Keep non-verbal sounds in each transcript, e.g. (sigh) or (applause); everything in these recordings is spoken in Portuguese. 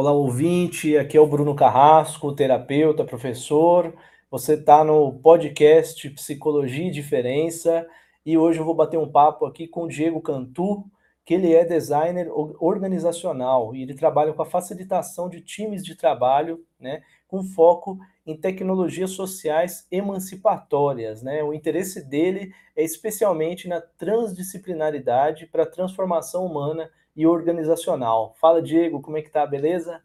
Olá, ouvinte. Aqui é o Bruno Carrasco, terapeuta, professor. Você está no podcast Psicologia e Diferença e hoje eu vou bater um papo aqui com o Diego Cantu, que ele é designer organizacional e ele trabalha com a facilitação de times de trabalho, né, com foco em tecnologias sociais emancipatórias, né? O interesse dele é especialmente na transdisciplinaridade para a transformação humana e organizacional. Fala, Diego, como é que tá, beleza?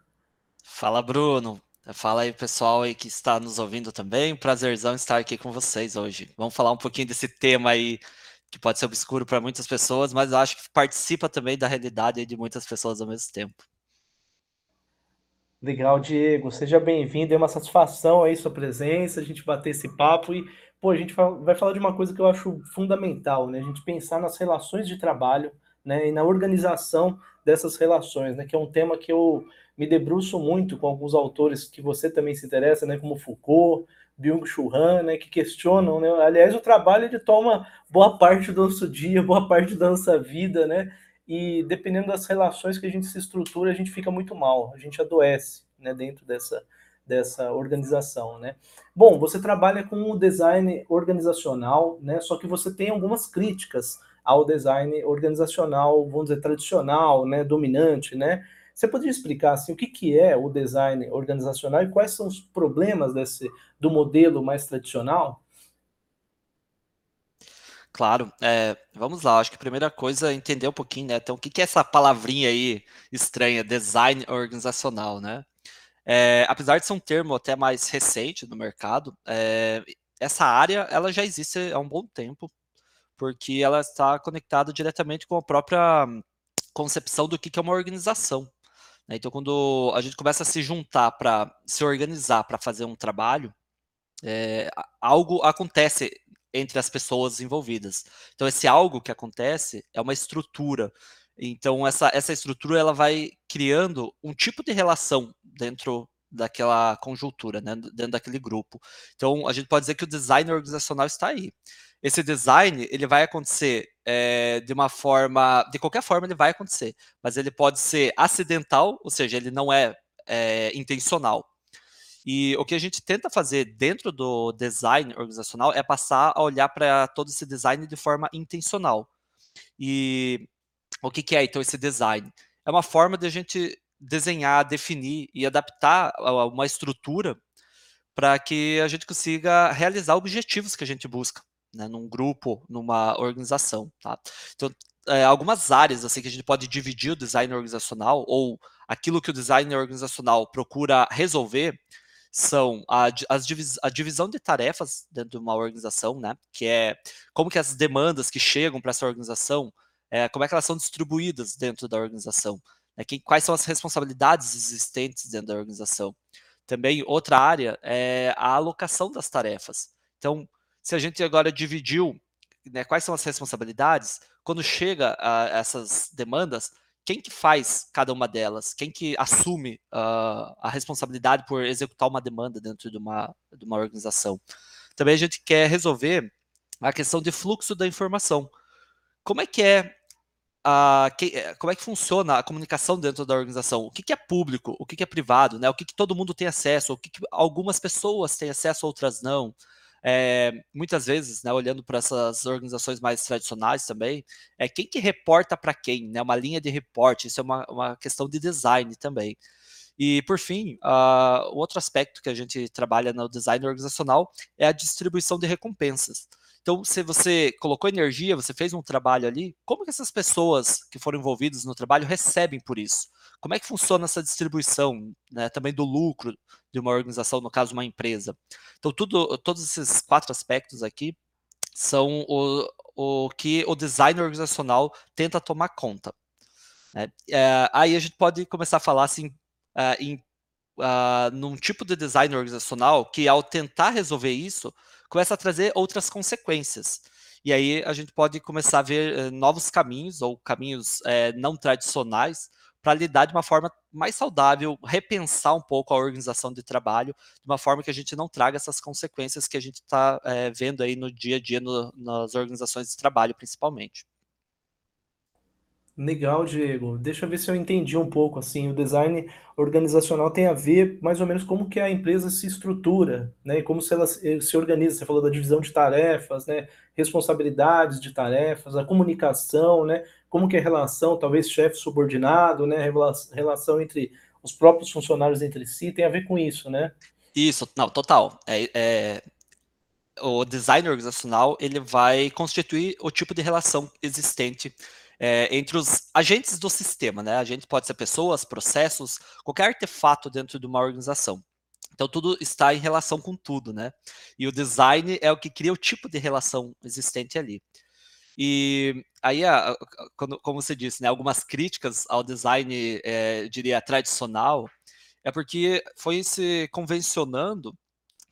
Fala, Bruno. Fala aí, pessoal aí que está nos ouvindo também. Prazerzão estar aqui com vocês hoje. Vamos falar um pouquinho desse tema aí que pode ser obscuro para muitas pessoas, mas acho que participa também da realidade de muitas pessoas ao mesmo tempo. Legal, Diego. Seja bem-vindo. É uma satisfação aí sua presença, a gente bater esse papo e, pô, a gente vai falar de uma coisa que eu acho fundamental, né? A gente pensar nas relações de trabalho né, e na organização dessas relações, né, que é um tema que eu me debruço muito com alguns autores que você também se interessa, né, como Foucault, Byung-Chul Han, né, que questionam, né, aliás, o trabalho ele toma boa parte do nosso dia, boa parte da nossa vida, né, e dependendo das relações que a gente se estrutura, a gente fica muito mal, a gente adoece, né, dentro dessa, dessa organização, né. Bom, você trabalha com o design organizacional, né, só que você tem algumas críticas ao design organizacional, vamos dizer, tradicional, né, dominante, né? Você poderia explicar assim, o que, que é o design organizacional e quais são os problemas desse do modelo mais tradicional? Claro, é, vamos lá. Acho que a primeira coisa é entender um pouquinho, né? Então, o que, que é essa palavrinha aí estranha, design organizacional, né? É, apesar de ser um termo até mais recente no mercado, é, essa área ela já existe há um bom tempo porque ela está conectada diretamente com a própria concepção do que é uma organização. Né? Então, quando a gente começa a se juntar para se organizar para fazer um trabalho, é, algo acontece entre as pessoas envolvidas. Então, esse algo que acontece é uma estrutura. Então, essa, essa estrutura ela vai criando um tipo de relação dentro daquela conjuntura, né, dentro daquele grupo. Então, a gente pode dizer que o design organizacional está aí esse design ele vai acontecer é, de uma forma, de qualquer forma ele vai acontecer, mas ele pode ser acidental, ou seja, ele não é, é intencional. E o que a gente tenta fazer dentro do design organizacional é passar a olhar para todo esse design de forma intencional. E o que, que é então esse design? É uma forma de a gente desenhar, definir e adaptar uma estrutura para que a gente consiga realizar objetivos que a gente busca né, num grupo, numa organização, tá? Então, é, algumas áreas assim que a gente pode dividir o design organizacional ou aquilo que o design organizacional procura resolver são a, as divis, a divisão de tarefas dentro de uma organização, né? Que é como que as demandas que chegam para essa organização, é, como é que elas são distribuídas dentro da organização, né, que, quais são as responsabilidades existentes dentro da organização. Também outra área é a alocação das tarefas. Então, se a gente agora dividiu né, quais são as responsabilidades, quando chega a essas demandas, quem que faz cada uma delas? Quem que assume uh, a responsabilidade por executar uma demanda dentro de uma, de uma organização? Também a gente quer resolver a questão de fluxo da informação. Como é que é a, que, eh, como é que funciona a comunicação dentro da organização? O que, que é público? O que, que é privado? Né? O que, todo mundo tem acesso? O que algumas pessoas têm acesso, outras não? É, muitas vezes, né, olhando para essas organizações mais tradicionais também, é quem que reporta para quem, né, uma linha de reporte, isso é uma, uma questão de design também. E, por fim, uh, outro aspecto que a gente trabalha no design organizacional é a distribuição de recompensas. Então, se você colocou energia, você fez um trabalho ali, como que essas pessoas que foram envolvidas no trabalho recebem por isso? Como é que funciona essa distribuição né, também do lucro de uma organização, no caso, uma empresa? Então, tudo, todos esses quatro aspectos aqui são o, o que o design organizacional tenta tomar conta. Né? É, aí a gente pode começar a falar assim, uh, em, uh, num tipo de design organizacional que, ao tentar resolver isso, começa a trazer outras consequências. E aí a gente pode começar a ver uh, novos caminhos ou caminhos eh, não tradicionais para lidar de uma forma mais saudável, repensar um pouco a organização de trabalho, de uma forma que a gente não traga essas consequências que a gente está é, vendo aí no dia a dia no, nas organizações de trabalho, principalmente. Legal, Diego. Deixa eu ver se eu entendi um pouco assim. O design organizacional tem a ver mais ou menos como que a empresa se estrutura, né? Como se ela se organiza. Você falou da divisão de tarefas, né? Responsabilidades de tarefas, a comunicação, né? Como que é a relação, talvez chefe subordinado, né? Relação entre os próprios funcionários entre si tem a ver com isso, né? Isso, não, total. É, é, o design organizacional ele vai constituir o tipo de relação existente é, entre os agentes do sistema, né? A gente pode ser pessoas, processos, qualquer artefato dentro de uma organização. Então tudo está em relação com tudo, né? E o design é o que cria o tipo de relação existente ali. E aí, como você disse, né, algumas críticas ao design, é, diria, tradicional, é porque foi se convencionando,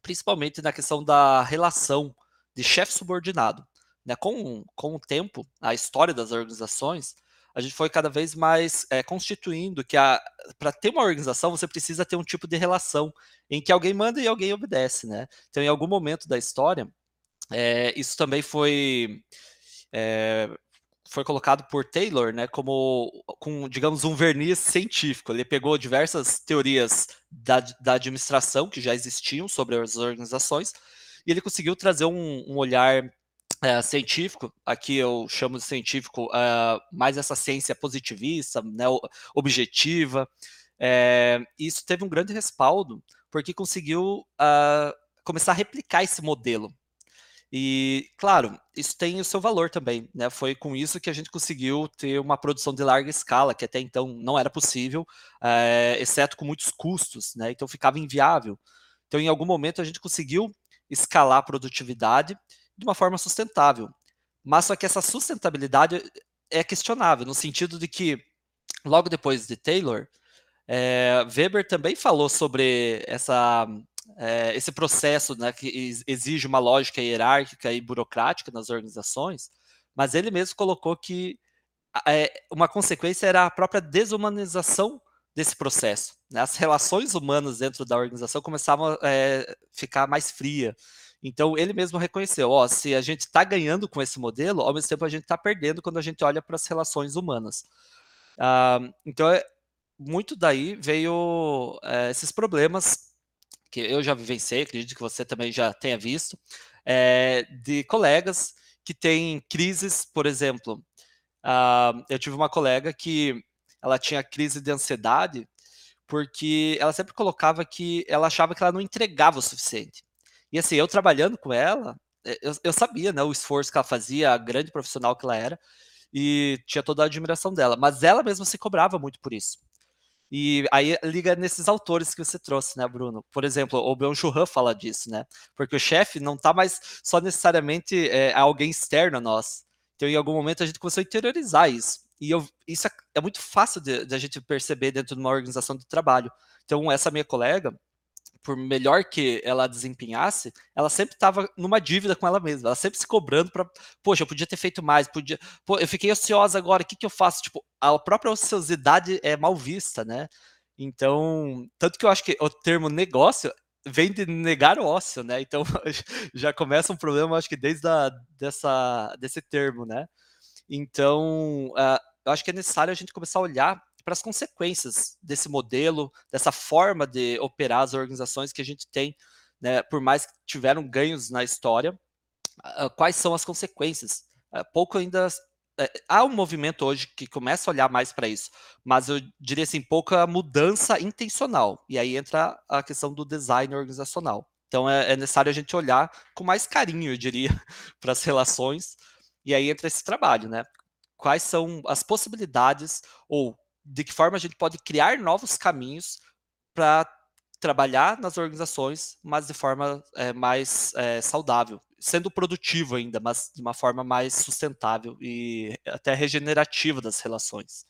principalmente na questão da relação de chefe subordinado. Né? Com, com o tempo, a história das organizações, a gente foi cada vez mais é, constituindo que para ter uma organização você precisa ter um tipo de relação em que alguém manda e alguém obedece, né? Então, em algum momento da história, é, isso também foi é, foi colocado por Taylor, né, como com, digamos, um verniz científico. Ele pegou diversas teorias da, da administração que já existiam sobre as organizações e ele conseguiu trazer um, um olhar é, científico, aqui eu chamo de científico uh, mais essa ciência positivista, né, objetiva. É, isso teve um grande respaldo, porque conseguiu uh, começar a replicar esse modelo. E, claro, isso tem o seu valor também. Né? Foi com isso que a gente conseguiu ter uma produção de larga escala, que até então não era possível, é, exceto com muitos custos, né? então ficava inviável. Então, em algum momento, a gente conseguiu escalar a produtividade de uma forma sustentável. Mas só que essa sustentabilidade é questionável, no sentido de que, logo depois de Taylor, é, Weber também falou sobre essa, é, esse processo né, que exige uma lógica hierárquica e burocrática nas organizações, mas ele mesmo colocou que é, uma consequência era a própria desumanização desse processo. Né? As relações humanas dentro da organização começavam a é, ficar mais fria, então ele mesmo reconheceu, ó, se a gente está ganhando com esse modelo, ao mesmo tempo a gente está perdendo quando a gente olha para as relações humanas. Uh, então é, muito daí veio é, esses problemas que eu já vivenciei, acredito que você também já tenha visto, é, de colegas que têm crises, por exemplo, uh, eu tive uma colega que ela tinha crise de ansiedade porque ela sempre colocava que ela achava que ela não entregava o suficiente. E assim, eu trabalhando com ela, eh, eu, eu sabia, né, o esforço que ela fazia, a grande profissional que ela era, e tinha toda a admiração dela. Mas ela mesma se cobrava muito por isso. E aí liga nesses autores que você trouxe, né, Bruno? Por exemplo, o Byung Chul fala disso, né? Porque o chefe não está mais só necessariamente é, alguém externo a nós. Então, em algum momento, a gente começou a interiorizar isso. E eu, isso é, é muito fácil de, a gente perceber dentro de uma organização de trabalho. Então, essa minha colega, por melhor que ela desempenhasse, ela sempre estava numa dívida com ela mesma. Ela sempre se cobrando para, poxa, eu podia ter feito mais, podia, pô, eu fiquei ociosa agora, o que, que eu faço? Tipo, a própria ociosidade é mal vista, né? Então, tanto que eu acho que o termo negócio vem de negar o ócio, né? Então, (laughs) já começa um problema, acho que desde a, dessa, desse termo, né? Então, uh, eu acho que é necessário a gente começar a olhar para as consequências desse modelo, dessa forma de operar as organizações que a gente tem, né, por mais que tiveram ganhos na história, uh, quais são as consequências? Uh, pouco ainda uh, há um movimento hoje que começa a olhar mais para isso, mas eu diria assim pouca mudança intencional. E aí entra a questão do design organizacional. Então é, é necessário a gente olhar com mais carinho, eu diria, (laughs) para as relações. E aí entra esse trabalho, né? Quais são as possibilidades ou de que forma a gente pode criar novos caminhos para trabalhar nas organizações, mas de forma é, mais é, saudável, sendo produtivo ainda, mas de uma forma mais sustentável e até regenerativa das relações.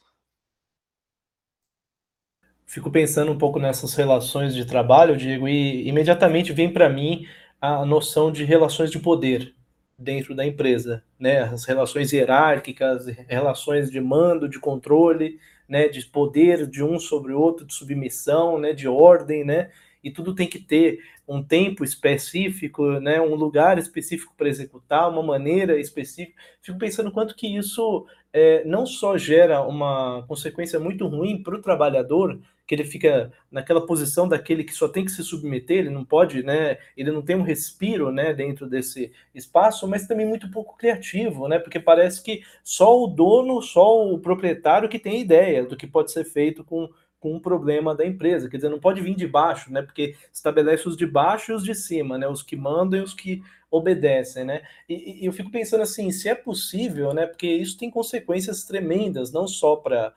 Fico pensando um pouco nessas relações de trabalho, Diego, e imediatamente vem para mim a noção de relações de poder dentro da empresa, né? As relações hierárquicas, relações de mando, de controle, né, de poder de um sobre o outro, de submissão, né, de ordem, né? e tudo tem que ter um tempo específico, né, um lugar específico para executar, uma maneira específica. Fico pensando quanto que isso é, não só gera uma consequência muito ruim para o trabalhador, que ele fica naquela posição daquele que só tem que se submeter, ele não pode, né, ele não tem um respiro, né, dentro desse espaço, mas também muito pouco criativo, né, porque parece que só o dono, só o proprietário que tem ideia do que pode ser feito com com um problema da empresa, quer dizer, não pode vir de baixo, né? Porque estabelece os de baixo e os de cima, né? Os que mandam e os que obedecem, né? E, e eu fico pensando assim, se é possível, né? Porque isso tem consequências tremendas, não só para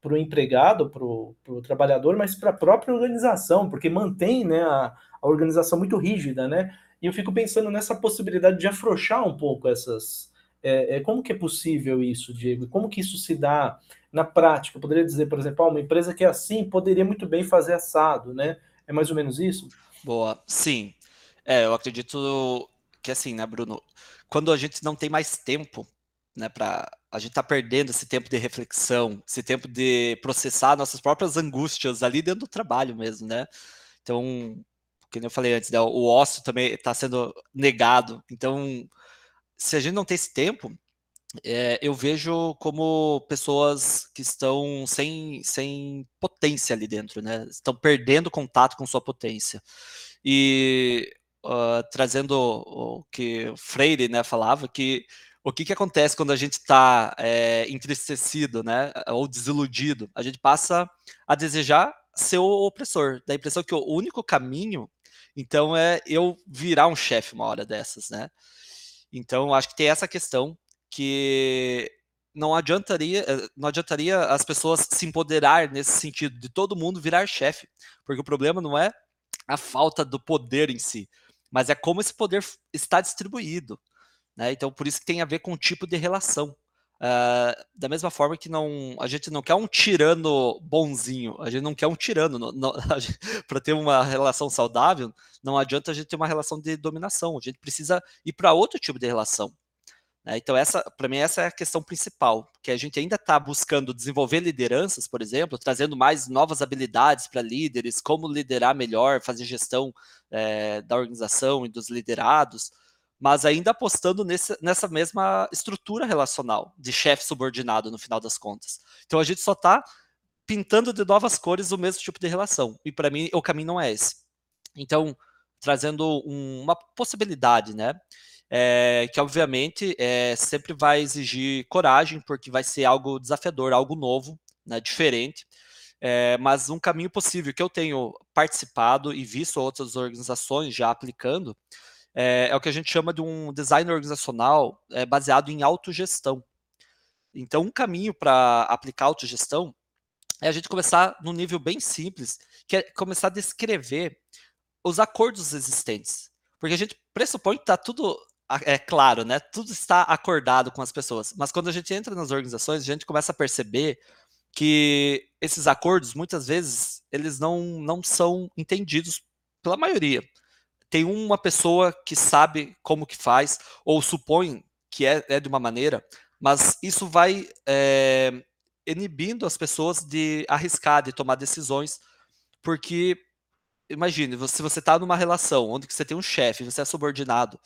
para o empregado, para o trabalhador, mas para a própria organização, porque mantém né, a, a organização muito rígida, né? E eu fico pensando nessa possibilidade de afrouxar um pouco essas. É, é, como que é possível isso, Diego? Como que isso se dá na prática? Eu poderia dizer, por exemplo, ah, uma empresa que é assim poderia muito bem fazer assado, né? É mais ou menos isso? Boa, sim. É, eu acredito que assim, né, Bruno? Quando a gente não tem mais tempo, né, para a gente tá perdendo esse tempo de reflexão, esse tempo de processar nossas próprias angústias ali dentro do trabalho mesmo, né? Então, como eu falei antes, né, o ócio também está sendo negado. Então, se a gente não tem esse tempo, é, eu vejo como pessoas que estão sem, sem potência ali dentro, né? Estão perdendo contato com sua potência. E uh, trazendo o que Freire né, falava, que o que, que acontece quando a gente está é, entristecido, né, ou desiludido? A gente passa a desejar ser o opressor, da impressão que o único caminho, então, é eu virar um chefe uma hora dessas, né? Então, acho que tem essa questão que não adiantaria, eh, não adiantaria as pessoas se empoderar nesse sentido de todo mundo virar chefe, porque o problema não é a falta do poder em si, mas é como esse poder está distribuído. Né? Então, por isso que tem a ver com o tipo de relação. Uh, da mesma forma que não, a gente não quer um tirano bonzinho, a gente não quer um tirano. (laughs) Para ter uma relação saudável, não adianta a gente ter uma relação de dominação, a gente precisa ir para outro tipo de relação. Né? Então, essa, para mim, essa é a questão principal, que a gente ainda está buscando desenvolver lideranças, por exemplo, trazendo mais novas habilidades para líderes, como liderar melhor, fazer gestão é, da organização e dos liderados, mas ainda apostando nesse, nessa mesma estrutura relacional de chefe subordinado no final das contas. Então, a gente só está pintando de novas cores o mesmo tipo de relação, e para mim, o caminho não é esse. Então, trazendo um, uma possibilidade, né? é, que obviamente é, sempre vai exigir coragem, porque vai ser algo desafiador, algo novo, né, diferente, é, mas um caminho possível que eu tenho participado e visto outras organizações já aplicando é, é o que a gente chama de um design organizacional baseado em autogestão. Então, um caminho para aplicar autogestão é a gente começar num nível bem simples, que é começar a descrever os acordos existentes. Porque a gente pressupõe que está tudo é claro, né? Tudo está acordado com as pessoas. Mas quando a gente entra nas organizações, a gente começa a perceber que esses acordos, muitas vezes, eles não, não são entendidos pela maioria. Tem uma pessoa que sabe como que faz, ou supõe que é, é de uma maneira, mas isso vai é, inibindo as pessoas de arriscar, de tomar decisões, porque, imagine, se você está numa relação onde você tem um chefe, você é subordinado,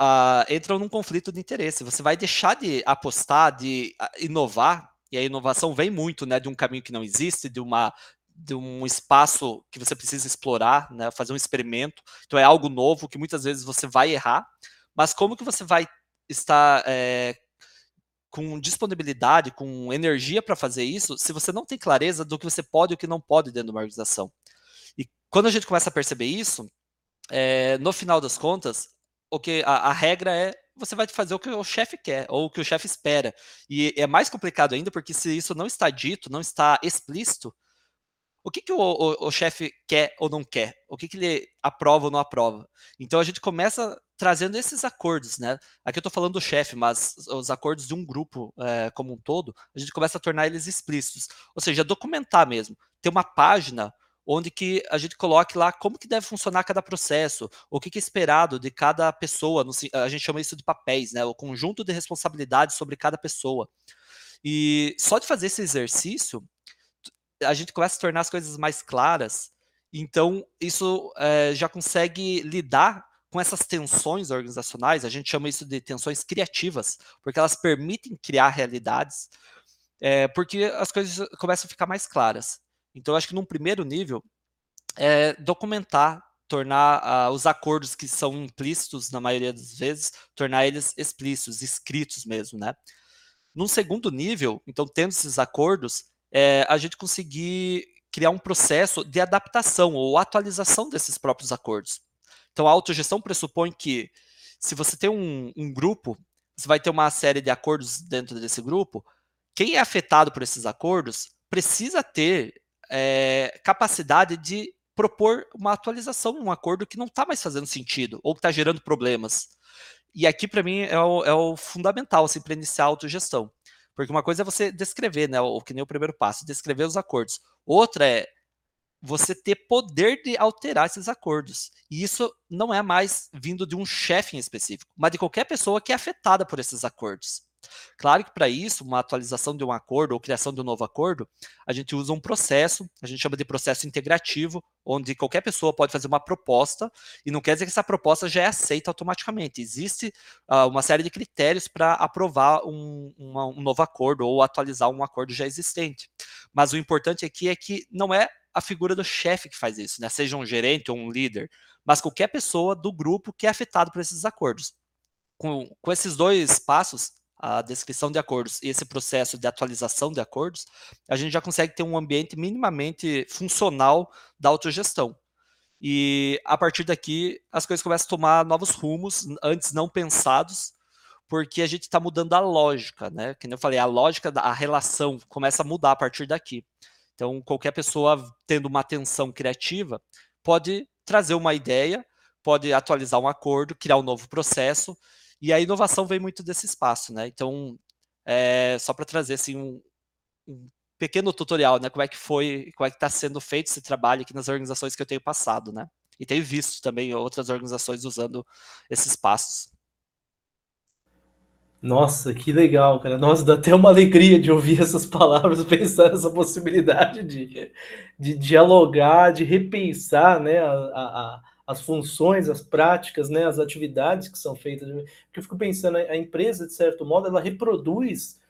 uh, entram num conflito de interesse. Você vai deixar de apostar, de ah, inovar, e a inovação vem muito né, de um caminho que não existe, de uma de um espaço que você precisa explorar, né, fazer um experimento. Então é algo novo que muitas vezes você vai errar, mas como que você vai estar é, com disponibilidade, com energia para fazer isso, se você não tem clareza do que você pode e o que não pode dentro de uma organização? E quando a gente começa a perceber isso, é, no final das contas, o que a, a regra é você vai fazer o que o chefe quer ou o que o chefe espera. E é mais complicado ainda porque se isso não está dito, não está explícito, o que, que o, o, o chefe quer ou não quer? O que, que ele aprova ou não aprova? Então a gente começa trazendo esses acordos, né? Aqui eu estou falando do chefe, mas os acordos de um grupo é, como um todo, a gente começa a tornar eles explícitos. Ou seja, documentar mesmo. Ter uma página onde que a gente coloque lá como que deve funcionar cada processo, o que, que é esperado de cada pessoa, no, a gente chama isso de papéis, né? O conjunto de responsabilidades sobre cada pessoa. E só de fazer esse exercício, a gente começa a tornar as coisas mais claras Então, isso é, já consegue lidar com essas tensões organizacionais, a gente chama isso de tensões criativas, porque elas permitem criar realidades, é, porque as coisas começam a ficar mais claras. Então, acho que num primeiro nível, é documentar, tornar uh, os acordos que são implícitos, na maioria das vezes, tornar eles explícitos, escritos mesmo, né? Num segundo nível, então, tendo esses acordos, é, a gente conseguir criar um processo de adaptação ou atualização desses próprios acordos. Então, a autogestão pressupõe que, se você tem um, um grupo, você vai ter uma série de acordos dentro desse grupo, quem é afetado por esses acordos precisa ter é, capacidade de propor uma atualização, um acordo que não está mais fazendo sentido ou que está gerando problemas. E aqui, para mim, é o, é o fundamental assim, para iniciar a autogestão. Porque uma coisa é você descrever, né? O que nem o primeiro passo, descrever os acordos. Outra é você ter poder de alterar esses acordos. E isso não é mais vindo de um chefe em específico, mas de qualquer pessoa que é afetada por esses acordos. Claro que para isso, uma atualização de um acordo ou criação de um novo acordo, a gente usa um processo, a gente chama de processo integrativo, onde qualquer pessoa pode fazer uma proposta, e não quer dizer que essa proposta já é aceita automaticamente. Existe uh, uma série de critérios para aprovar um, uma, um novo acordo ou atualizar um acordo já existente. Mas o importante aqui é que não é a figura do chefe que faz isso, né? seja um gerente ou um líder, mas qualquer pessoa do grupo que é afetado por esses acordos. Com, com esses dois passos, a descrição de acordos e esse processo de atualização de acordos, a gente já consegue ter um ambiente minimamente funcional da autogestão. E a partir daqui, as coisas começam a tomar novos rumos, antes não pensados, porque a gente está mudando a lógica, né? Como eu falei, a lógica, a relação começa a mudar a partir daqui. Então, qualquer pessoa tendo uma atenção criativa pode trazer uma ideia, pode atualizar um acordo, criar um novo processo e a inovação vem muito desse espaço, né? Então, é, só para trazer assim, um, um, pequeno tutorial, né? Como é que foi, como é que está sendo feito esse trabalho aqui nas organizações que eu tenho passado, né? E tenho visto também outras organizações usando esses passos. Nossa, que legal, cara. Nossa, dá até uma alegria de ouvir essas (laughs) palavras, pensar nessa possibilidade de, de dialogar, de repensar né, a, a, as funções, as práticas, né, as atividades que são feitas. Porque eu fico pensando, a empresa, de certo modo, ela reproduz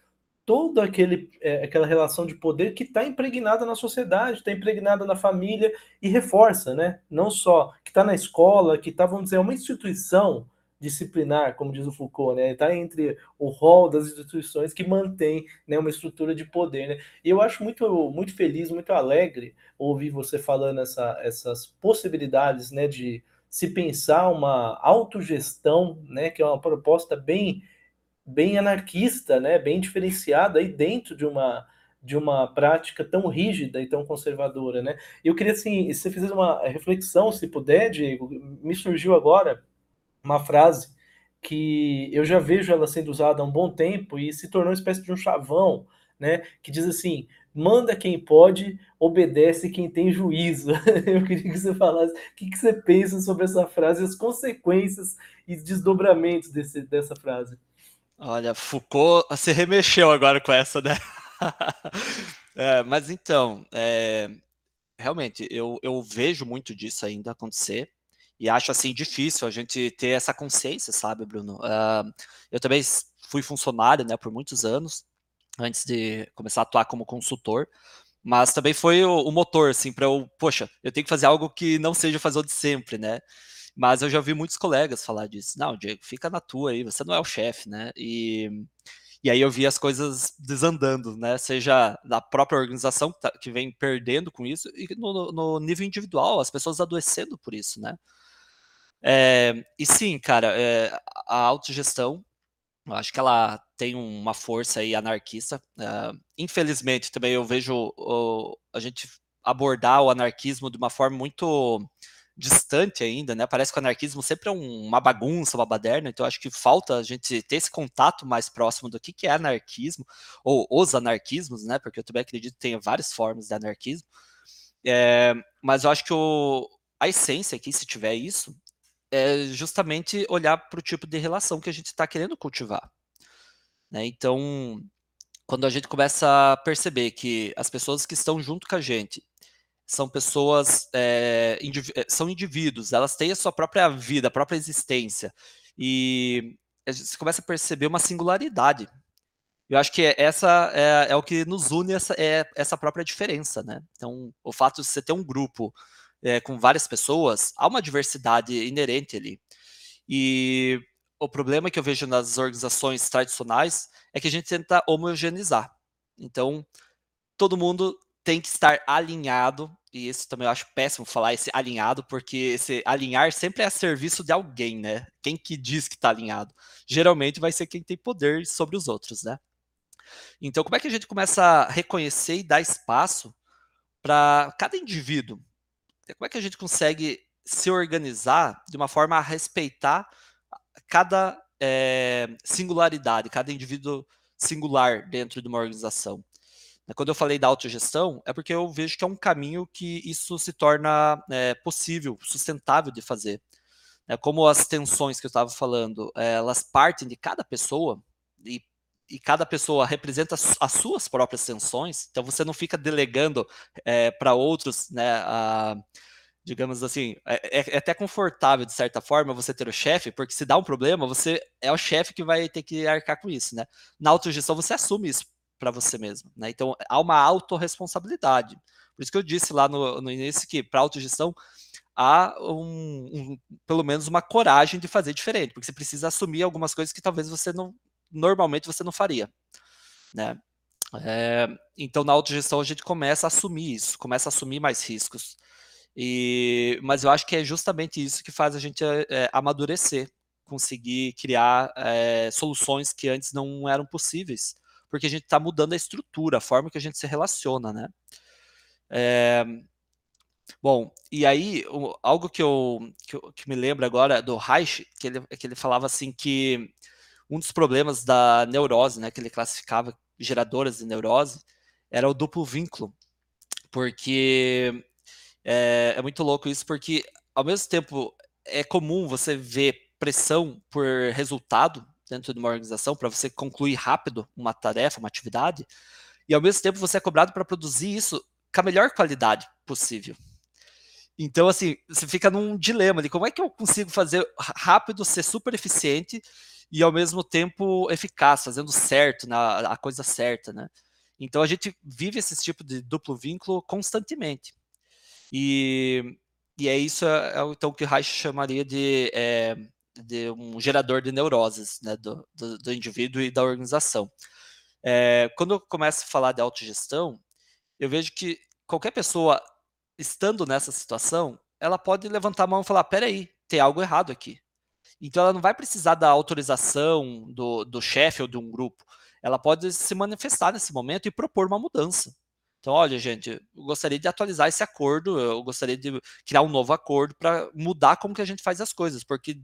toda aquele, é, aquela relação de poder que está impregnada na sociedade, está impregnada na família e reforça, né? Não só que está na escola, que está, vamos dizer, uma instituição disciplinar, como diz o Foucault, né? Está entre o rol das instituições que mantém né, uma estrutura de poder, né? E eu acho muito, muito feliz, muito alegre ouvir você falando essa, essas possibilidades, né, de se pensar uma autogestão, né, que é uma proposta bem bem anarquista, né, bem diferenciada aí dentro de uma de uma prática tão rígida e tão conservadora, né? Eu queria assim, se você fizer uma reflexão, se puder, Diego, me surgiu agora uma frase que eu já vejo ela sendo usada há um bom tempo e se tornou uma espécie de um chavão, né? Que diz assim: manda quem pode, obedece quem tem juízo. (laughs) Eu queria que você falasse o que, você pensa sobre essa frase, as consequências e desdobramentos desse, dessa frase. Olha, Foucault se remexeu agora com essa, né? (laughs) é, mas então, é, realmente, eu, eu vejo muito disso ainda acontecer. E acho assim difícil a gente ter essa consciência, sabe, Bruno? Uh, eu também fui funcionário, né, por muitos anos antes de começar a atuar como consultor, mas também foi o, o motor, assim, para eu, poxa, eu tenho que fazer algo que não seja fazer o de sempre, né? Mas eu já vi muitos colegas falar disso. Não, Diego, fica na tua aí, você não é o chefe, né? E, e aí eu vi as coisas desandando, né? Seja da própria organização que, tá, que vem perdendo com isso, e no, no nível individual, as pessoas adoecendo por isso, né? É, e sim, cara, é, a autogestão, eu acho que ela tem uma força aí anarquista. É, infelizmente, também eu vejo o, a gente abordar o anarquismo de uma forma muito distante ainda, né? Parece que o anarquismo sempre é um, uma bagunça, uma baderna, então acho que falta a gente ter esse contato mais próximo do que, que é anarquismo, ou os anarquismos, né? Porque eu também acredito que tem várias formas de anarquismo. É, mas eu acho que o, a essência aqui, se tiver isso, é justamente olhar para o tipo de relação que a gente está querendo cultivar. Né? Então, quando a gente começa a perceber que as pessoas que estão junto com a gente, são pessoas, é, indiví são indivíduos, elas têm a sua própria vida, a própria existência. E você começa a perceber uma singularidade. Eu acho que essa é, é o que nos une essa, é essa própria diferença, né? Então, o fato de você ter um grupo é, com várias pessoas, há uma diversidade inerente ali. E o problema que eu vejo nas organizações tradicionais é que a gente tenta homogeneizar. Então, todo mundo tem que estar alinhado, e isso também eu acho péssimo falar esse alinhado, porque esse alinhar sempre é a serviço de alguém, né? Quem que diz que está alinhado? Geralmente vai ser quem tem poder sobre os outros, né? Então, como é que a gente começa a reconhecer e dar espaço para cada indivíduo? Como é que a gente consegue se organizar de uma forma a respeitar cada é, singularidade, cada indivíduo singular dentro de uma organização? Né, quando eu falei da autogestão, é porque eu vejo que é um caminho que isso se torna é, possível, sustentável de fazer. É, como as tensões que eu estava falando, é, elas partem de cada pessoa e, e, cada pessoa representa as suas próprias tensões, então você não fica delegando é, para outros, né, a, digamos assim, é, é, é, até confortável de certa forma você ter o chefe, porque se dá um problema, você é o chefe que vai ter que arcar com isso, né? Na autogestão você assume isso para você mesmo. Né? Então, há uma autorresponsabilidade. Por isso que eu disse lá no, no início que para autogestão há um, um, pelo menos uma coragem de fazer diferente, porque você precisa assumir algumas coisas que talvez você não, normalmente você não faria. Né? É, então, na autogestão, a gente começa a assumir isso, começa a assumir mais riscos. E, mas eu acho que é justamente isso que faz a gente é, amadurecer, conseguir criar é, soluções que antes não eram possíveis porque a gente está mudando a estrutura, a forma que a gente se relaciona, né? É, bom, e aí, algo que, eu, que, eu, que me lembra agora do Reich, que ele, que ele falava assim que um dos problemas da neurose, né, que ele classificava geradoras de neurose, era o duplo vínculo, porque é, é muito louco isso, porque ao mesmo tempo é comum você ver pressão por resultado dentro de uma organização para você concluir rápido uma tarefa, uma atividade, e ao mesmo tempo você é cobrado para produzir isso com a melhor qualidade possível. Então, assim, você fica num dilema de como é que eu consigo fazer rápido, ser super eficiente e ao mesmo tempo eficaz, fazendo certo, na, a coisa certa, né? Então a gente vive esse tipo de duplo vínculo constantemente. E, e é isso é, é então que Reich chamaria de é, de um gerador de neuroses né, do, do, do indivíduo e da organização. É, quando eu começo a falar de autogestão, eu vejo que qualquer pessoa estando nessa situação, ela pode levantar a mão e falar: peraí, tem algo errado aqui. Então ela não vai precisar da autorização do, do chefe ou de um grupo. Ela pode se manifestar nesse momento e propor uma mudança. Então, olha, gente, eu gostaria de atualizar esse acordo, eu gostaria de criar um novo acordo para mudar como que a gente faz as coisas, porque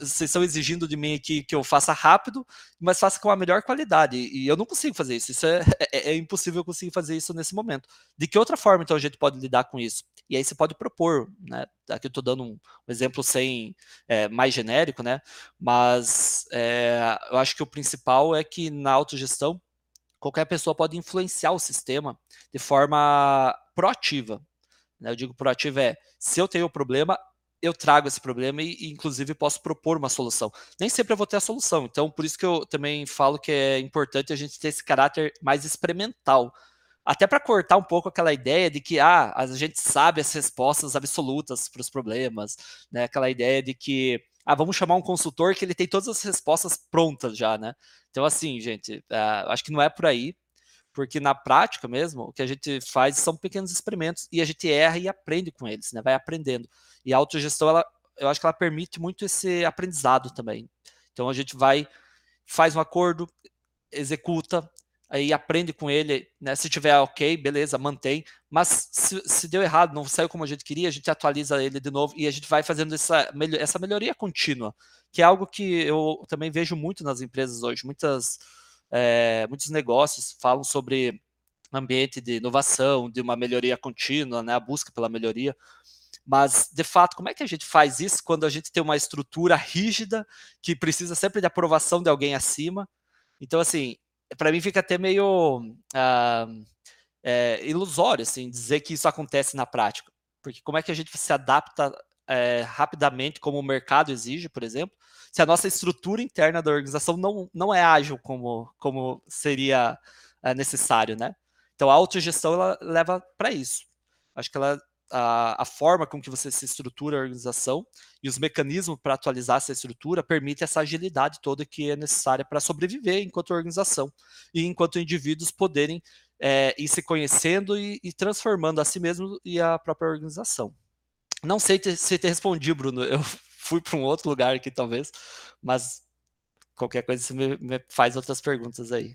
vocês estão exigindo de mim aqui que eu faça rápido, mas faça com a melhor qualidade, e eu não consigo fazer isso, isso é, (laughs) é, é impossível eu conseguir fazer isso nesse momento. De que outra forma, então, a gente pode lidar com isso? E aí você pode propor, né? Aqui eu estou dando um, exemplo sem é, mais genérico, né? Mas é, eu acho que o principal é que na autogestão qualquer pessoa pode influenciar o sistema de forma proativa. Né? Eu digo proativa é, se eu tenho um problema, eu trago esse problema e, inclusive, posso propor uma solução. Nem sempre eu vou ter a solução, então por isso que eu também falo que é importante a gente ter esse caráter mais experimental. Até para cortar um pouco aquela ideia de que ah, a gente sabe as respostas absolutas para os problemas, né? aquela ideia de que ah, vamos chamar um consultor que ele tem todas as respostas prontas já, né? Então, assim, gente, uh, acho que não é por aí, porque na prática mesmo, o que a gente faz são pequenos experimentos e a gente erra e aprende com eles, né? Vai aprendendo. E a autogestão, ela, eu acho que ela permite muito esse aprendizado também. Então, a gente vai, faz um acordo, executa, aí aprende com ele, né? Se tiver ok, beleza, mantém. Mas se, se, deu errado, não saiu como a gente queria, a gente atualiza ele de novo e a gente vai fazendo essa, essa melhoria contínua, que é algo que eu também vejo muito nas empresas hoje. Muitas, é, muitos negócios falam sobre ambiente de inovação, de uma melhoria contínua, né? A busca pela melhoria. Mas, de fato, como é que a gente faz isso quando a gente tem uma estrutura rígida que precisa sempre de aprovação de alguém acima? Então, assim, para mim fica até meio. Uh, é, ilusório, assim, dizer que isso acontece na prática. Porque como é que a gente se adapta é, rapidamente, como o mercado exige, por exemplo, se a nossa estrutura interna da organização não, não é ágil como, como seria é, necessário, né? Então a autogestão ela leva para isso. Acho que ela a, a, forma com que você se estrutura a organização e os mecanismos para atualizar essa estrutura permite essa agilidade toda que é necessária para sobreviver enquanto organização e enquanto indivíduos poderem é, ir se conhecendo e, e, transformando a si mesmo e a própria organização. Não sei te, se te respondi, Bruno. Eu (laughs) fui para um outro lugar aqui, talvez, mas qualquer coisa você me, me faz outras perguntas aí.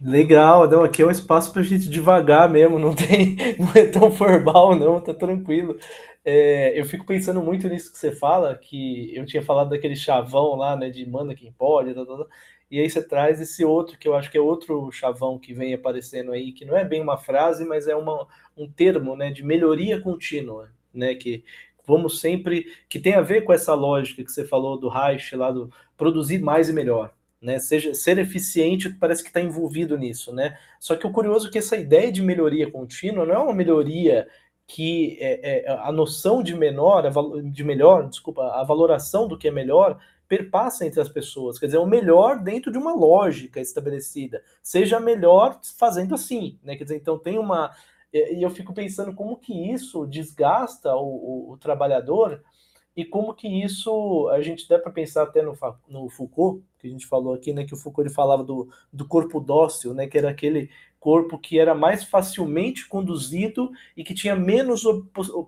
Legal, não, aqui é um espaço para a gente devagar mesmo, não tem, (laughs) não é tão formal, não, tá tranquilo. É, eu fico pensando muito nisso que você fala, que eu tinha falado daquele chavão lá, né, de manda quem pode, tá, tá, tá, e aí você traz esse outro, que eu acho que é outro chavão que vem aparecendo aí, que não é bem uma frase, mas é uma, um termo, né, de melhoria contínua, né, que vamos sempre, que tem a ver com essa lógica que você falou do Reich lá, do produzir mais e melhor, né? Seja, ser eficiente parece que está envolvido nisso, né? Só que o curioso é que essa ideia de melhoria contínua não é uma melhoria que é, é, a noção de menor, de melhor, desculpa, a valoração do que é melhor perpassa entre as pessoas, quer dizer, o melhor dentro de uma lógica estabelecida, seja melhor fazendo assim, né? Quer dizer, então tem uma e eu fico pensando como que isso desgasta o, o, o trabalhador e como que isso a gente dá para pensar até no, no Foucault, que a gente falou aqui, né, que o Foucault falava do, do corpo dócil, né, que era aquele corpo que era mais facilmente conduzido e que tinha menos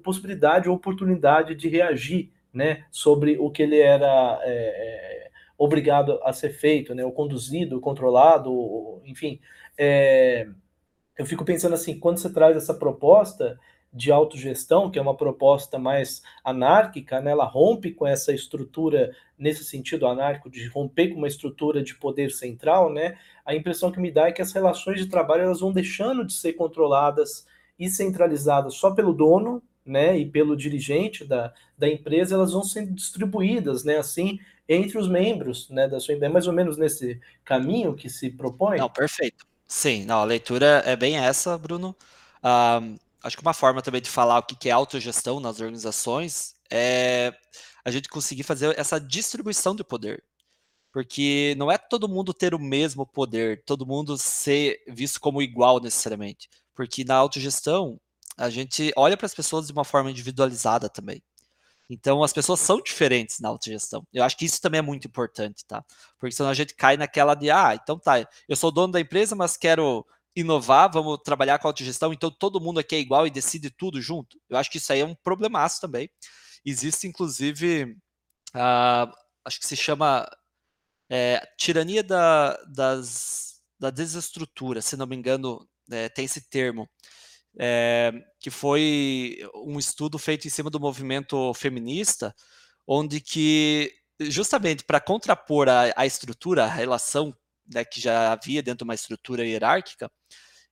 possibilidade ou oportunidade de reagir, né, sobre o que ele era é, é, obrigado a ser feito, né, ou conduzido, controlado, enfim. É, eu fico pensando assim, quando você traz essa proposta, de autogestão, que é uma proposta mais anárquica, né? ela rompe com essa estrutura, nesse sentido anárquico, de romper com uma estrutura de poder central, né? a impressão que me dá é que as relações de trabalho elas vão deixando de ser controladas e centralizadas só pelo dono né? e pelo dirigente da, da empresa, elas vão sendo distribuídas né? assim entre os membros né? da sua empresa, é mais ou menos nesse caminho que se propõe. Não, perfeito. Sim, não, a leitura é bem essa, Bruno. Um, acho que uma forma também de falar o que é autogestão nas organizações é a gente conseguir fazer essa distribuição de poder. Porque não é todo mundo ter o mesmo poder, todo mundo ser visto como igual necessariamente. Porque na autogestão, a gente olha para as pessoas de uma forma individualizada também. Então, as pessoas são diferentes na autogestão. Eu acho que isso também é muito importante, tá? Porque senão a gente cai naquela de, ah, então tá, eu sou dono da empresa, mas quero inovar, vamos trabalhar com autogestão, então todo mundo aqui é igual e decide tudo junto. Eu acho que isso aí é um problemaço também. Existe, inclusive, uh, acho que se chama é, tirania da, das, da desestrutura, se não me engano, é, tem esse termo, é, que foi um estudo feito em cima do movimento feminista, onde que, justamente para contrapor a, a estrutura, a relação né, que já havia dentro de uma estrutura hierárquica,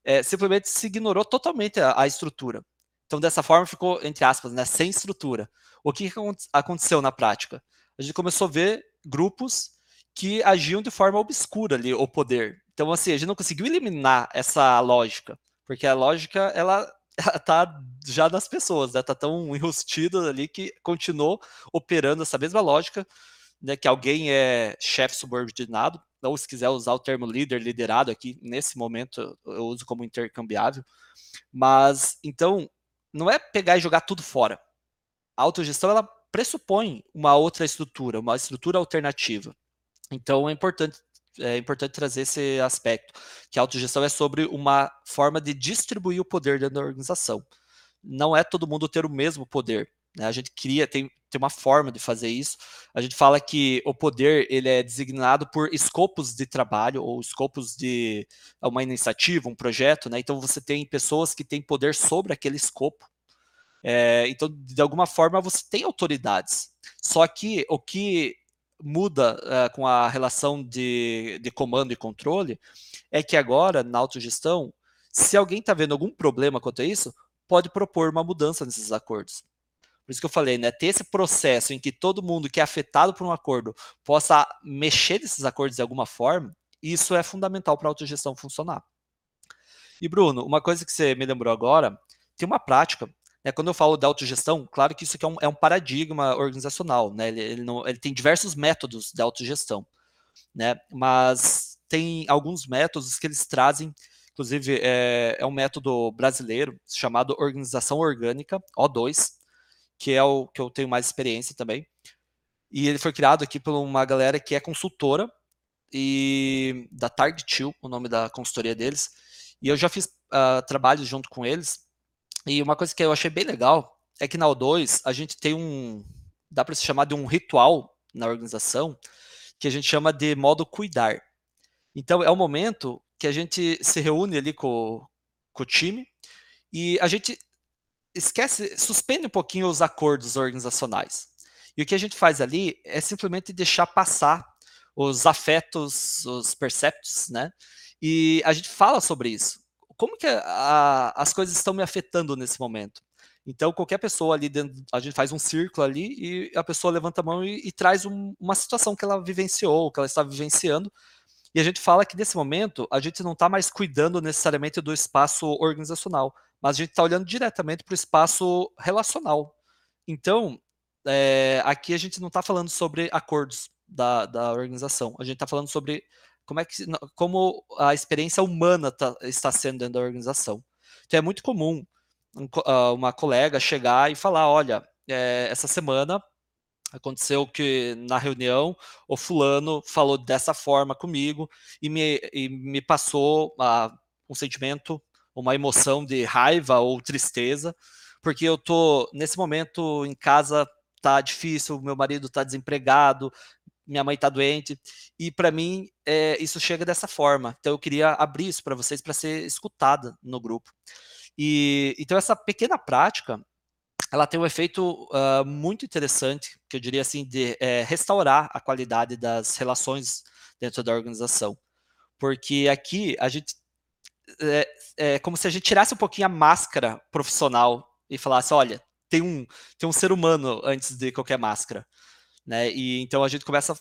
é, simplesmente se ignorou totalmente a, a, estrutura. Então, dessa forma, ficou, entre aspas, né, sem estrutura. O que, que aconteceu na prática? A gente começou a ver grupos que agiam de forma obscura ali, o poder. Então, assim, a gente não conseguiu eliminar essa lógica, porque a lógica, ela (laughs) está já nas pessoas, né? Tá tão enrustida ali que continuou operando essa mesma lógica, né? Que alguém é chefe subordinado, ou se quiser usar o termo líder, liderado aqui, nesse momento eu uso como intercambiável. Mas, então, não é pegar e jogar tudo fora. A autogestão, ela pressupõe uma outra estrutura, uma estrutura alternativa. Então, é importante é importante trazer esse aspecto, que a autogestão é sobre uma forma de distribuir o poder dentro da organização. Não é todo mundo ter o mesmo poder. Né? A gente cria, tem, tem uma forma de fazer isso. A gente fala que o poder ele é designado por escopos de trabalho ou escopos de uma iniciativa, um projeto. Né? Então você tem pessoas que têm poder sobre aquele escopo. É, então, de alguma forma, você tem autoridades. Só que o que muda uh, com a relação de, de comando e controle é que agora, na autogestão, se alguém está vendo algum problema quanto a isso, pode propor uma mudança nesses acordos. Por isso que eu falei, né? Ter esse processo em que todo mundo que é afetado por um acordo possa mexer nesses acordos de alguma forma, isso é fundamental para a autogestão funcionar. E Bruno, uma coisa que você me lembrou agora, tem uma prática né, quando eu falo da autogestão, claro que isso aqui é um, é um paradigma organizacional, né? Ele, ele, não, ele, tem diversos métodos de autogestão, né? Mas tem alguns métodos que eles trazem, inclusive é, é um método brasileiro chamado organização orgânica, O2, que é o que eu tenho mais experiência também. E ele foi criado aqui por uma galera que é consultora e da Target 2, o nome da consultoria deles. E eu já fiz uh, trabalhos junto com eles e uma coisa que eu achei bem legal é que na O2 a gente tem um. dá para se chamar de um ritual na organização que a gente chama de modo cuidar. Então é o momento que a gente se reúne ali com, com o time e a gente esquece, suspende um pouquinho os acordos organizacionais. E o que a gente faz ali é simplesmente deixar passar os afetos, os perceptos, né? E a gente fala sobre isso como que a, as coisas estão me afetando nesse momento? Então, qualquer pessoa ali dentro, a gente faz um círculo ali e a pessoa levanta a mão e, e traz um, uma situação que ela vivenciou, que ela está vivenciando. E a gente fala que nesse momento a gente não está mais cuidando necessariamente do espaço organizacional, mas a gente está olhando diretamente para o espaço relacional. Então, é, aqui a gente não está falando sobre acordos da, da organização, a gente está falando sobre como é que como a experiência humana tá, está sendo dentro da organização. Então é muito comum um, uh, uma colega chegar e falar, olha, é, essa semana aconteceu que na reunião o fulano falou dessa forma comigo e me, e me passou uh, um sentimento, uma emoção de raiva ou tristeza, porque eu tô nesse momento em casa tá difícil, meu marido tá desempregado, minha mãe está doente, e para mim é, isso chega dessa forma. Então eu queria abrir isso para vocês para ser escutada no grupo. E então essa pequena prática ela tem um efeito uh, muito interessante, que eu diria assim, de é, restaurar a qualidade das relações dentro da organização. Porque aqui a gente é, é como se a gente tirasse um pouquinho a máscara profissional e falasse, olha, tem um, tem um ser humano antes de qualquer máscara. Né? E então a gente começa a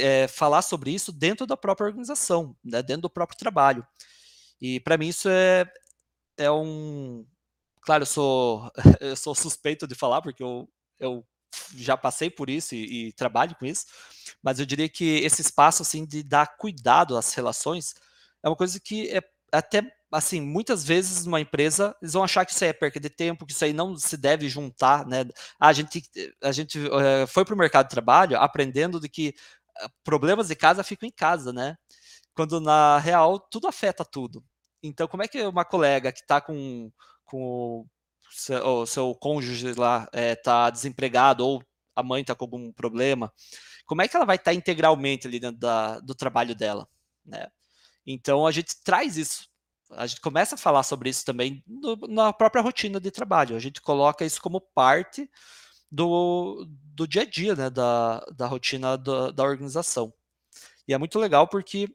é, falar sobre isso dentro da própria organização, né? dentro do próprio trabalho. E para mim isso é, é um. Claro, eu sou, (laughs) eu sou suspeito de falar, porque eu, eu já passei por isso e, e, trabalho com isso, mas eu diria que esse espaço assim de dar cuidado às relações é uma coisa que é até assim, muitas vezes numa empresa, eles vão achar que isso aí é perca de tempo, que isso aí não se deve juntar, né? A gente, a gente uh, foi para o mercado de trabalho aprendendo de que uh, problemas de casa ficam em casa, né? Quando na real tudo afeta tudo. Então, como é que uma colega que está com, com o seu, o seu cônjuge lá está eh, é, desempregado ou a mãe está com algum problema, como é que ela vai estar tá integralmente ali dentro da, do trabalho dela, né? Então a gente traz isso a gente começa a falar sobre isso também no, na própria rotina de trabalho. A gente coloca isso como parte do, do dia a dia, né, da, da rotina da, da organização. E é muito legal porque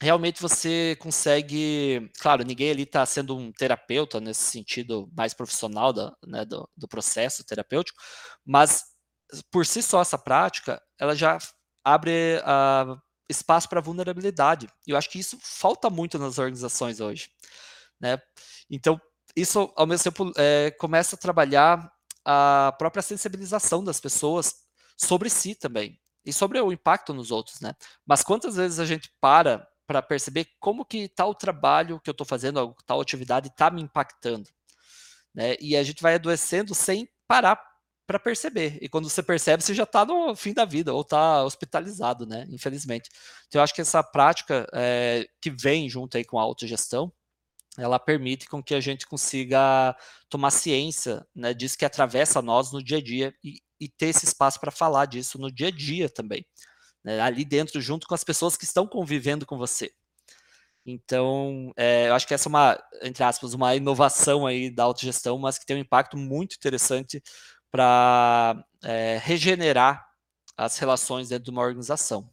realmente você consegue. Claro, ninguém ali está sendo um terapeuta nesse sentido mais profissional da, né, do, do processo terapêutico, mas por si só essa prática, ela já abre a espaço para vulnerabilidade. E eu acho que isso falta muito nas organizações hoje. Né? Então, isso, ao mesmo tempo, é, começa a trabalhar a própria sensibilização das pessoas sobre si também e sobre o impacto nos outros, né? Mas quantas vezes a gente para para perceber como que tal trabalho que eu estou fazendo, tal atividade está me impactando, né? E a gente vai adoecendo sem parar para perceber. E quando você percebe, você já está no fim da vida, ou está hospitalizado, né? Infelizmente. Então, eu acho que essa prática é, que vem junto aí com a autogestão, ela permite com que a gente consiga tomar ciência né, disso que atravessa nós no dia a dia e, e ter esse espaço para falar disso no dia a dia também. Né, ali dentro, junto com as pessoas que estão convivendo com você. Então, é, eu acho que essa é uma, entre aspas, uma inovação aí da autogestão, mas que tem um impacto muito interessante para é, regenerar as relações dentro de uma organização.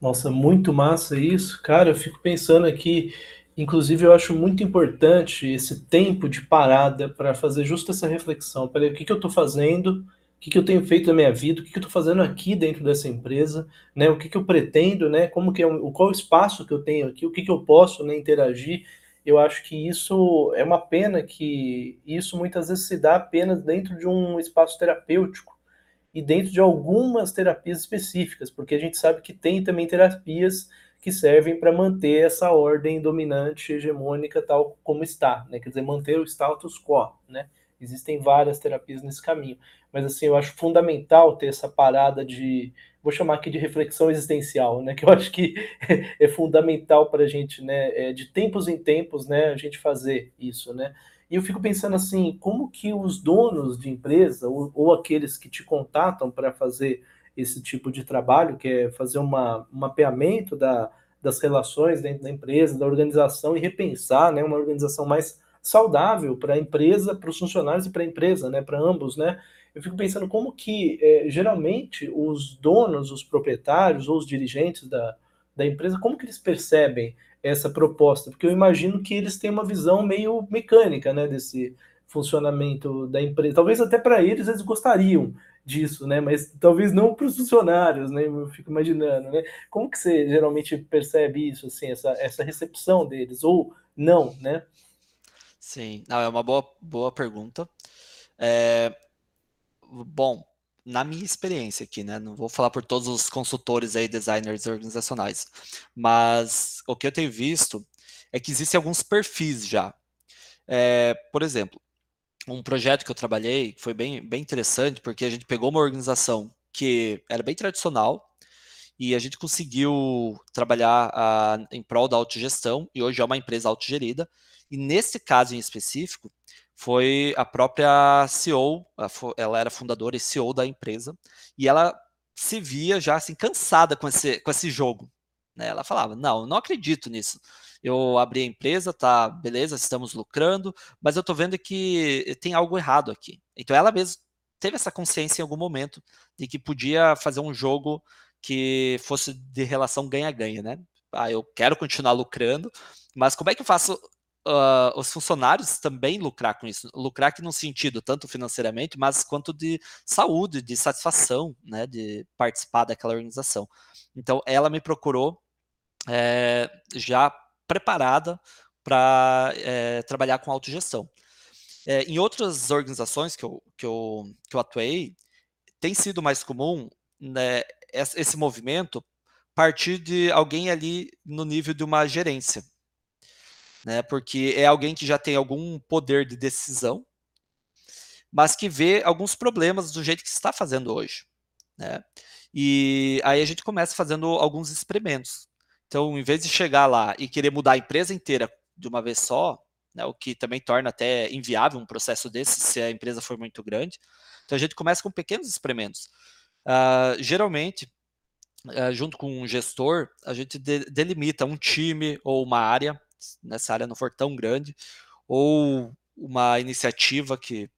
Nossa, muito massa isso. Cara, eu fico pensando aqui, inclusive eu acho muito importante esse tempo de parada para fazer justo essa reflexão. Peraí, o que, que eu estou fazendo o que, que eu tenho feito na minha vida, o que, que eu estou fazendo aqui dentro dessa empresa, né? O que, que eu pretendo, né? Como que é, qual o espaço que eu tenho aqui, o que, que eu posso né, interagir. Eu acho que isso é uma pena que isso muitas vezes se dá apenas dentro de um espaço terapêutico e dentro de algumas terapias específicas, porque a gente sabe que tem também terapias que servem para manter essa ordem dominante hegemônica tal como está, né? Quer dizer, manter o status quo, né? Existem várias terapias nesse caminho, mas assim, eu acho fundamental ter essa parada de, vou chamar aqui de reflexão existencial, né? Que eu acho que (laughs) é fundamental para a gente, né? É, de tempos em tempos, né? A gente fazer isso, né? E eu fico pensando assim, como que os donos de empresa ou, ou aqueles que te contatam para fazer esse tipo de trabalho, que é fazer uma, um mapeamento da, das relações dentro da empresa, da organização e repensar, né, uma organização mais saudável para a empresa, para os funcionários e para a empresa, né, para ambos, né? Eu fico pensando como que é, geralmente os donos, os proprietários ou os dirigentes da, da empresa, como que eles percebem essa proposta? Porque eu imagino que eles têm uma visão meio mecânica, né, desse funcionamento da empresa. Talvez até para eles eles gostariam disso, né? Mas talvez não para os funcionários, né? Eu fico imaginando, né? Como que você geralmente percebe isso, assim, essa, essa recepção deles ou não, né? Sim, não, é uma boa, boa pergunta. É, bom, na minha experiência aqui, né? Não vou falar por todos os consultores aí, designers organizacionais, mas o que eu tenho visto é que existem alguns perfis já. É, por exemplo, um projeto que eu trabalhei foi bem, bem interessante, porque a gente pegou uma organização que era bem tradicional e a gente conseguiu trabalhar a, em prol da autogestão, e hoje é uma empresa autogerida, e nesse caso em específico, foi a própria CEO, ela era fundadora e CEO da empresa, e ela se via já assim cansada com esse, com esse jogo. Né? Ela falava: Não, não acredito nisso. Eu abri a empresa, tá, beleza, estamos lucrando, mas eu tô vendo que tem algo errado aqui. Então ela mesma teve essa consciência em algum momento de que podia fazer um jogo que fosse de relação ganha-ganha, né? Ah, eu quero continuar lucrando, mas como é que eu faço uh, os funcionários também lucrar com isso. Lucrar que no sentido tanto financeiramente, mas quanto de saúde, de satisfação, né, de participar daquela organização. Então, ela me procurou é, já preparada para é, trabalhar com autogestão. É, em outras organizações que eu, que, eu, que eu atuei, tem sido mais comum né, esse movimento partir de alguém ali no nível de uma gerência né? Porque é alguém que já tem algum poder de decisão, mas que vê alguns problemas do jeito que está fazendo hoje, né? E aí a gente começa fazendo alguns experimentos. Então, em vez de chegar lá e querer mudar a empresa inteira de uma vez só, né, o que também torna até inviável um processo desse se a empresa for muito grande. Então a gente começa com pequenos experimentos. Uh, geralmente, uh, junto com um gestor, a gente de delimita um time ou uma área nessa área não for tão grande, ou uma iniciativa que,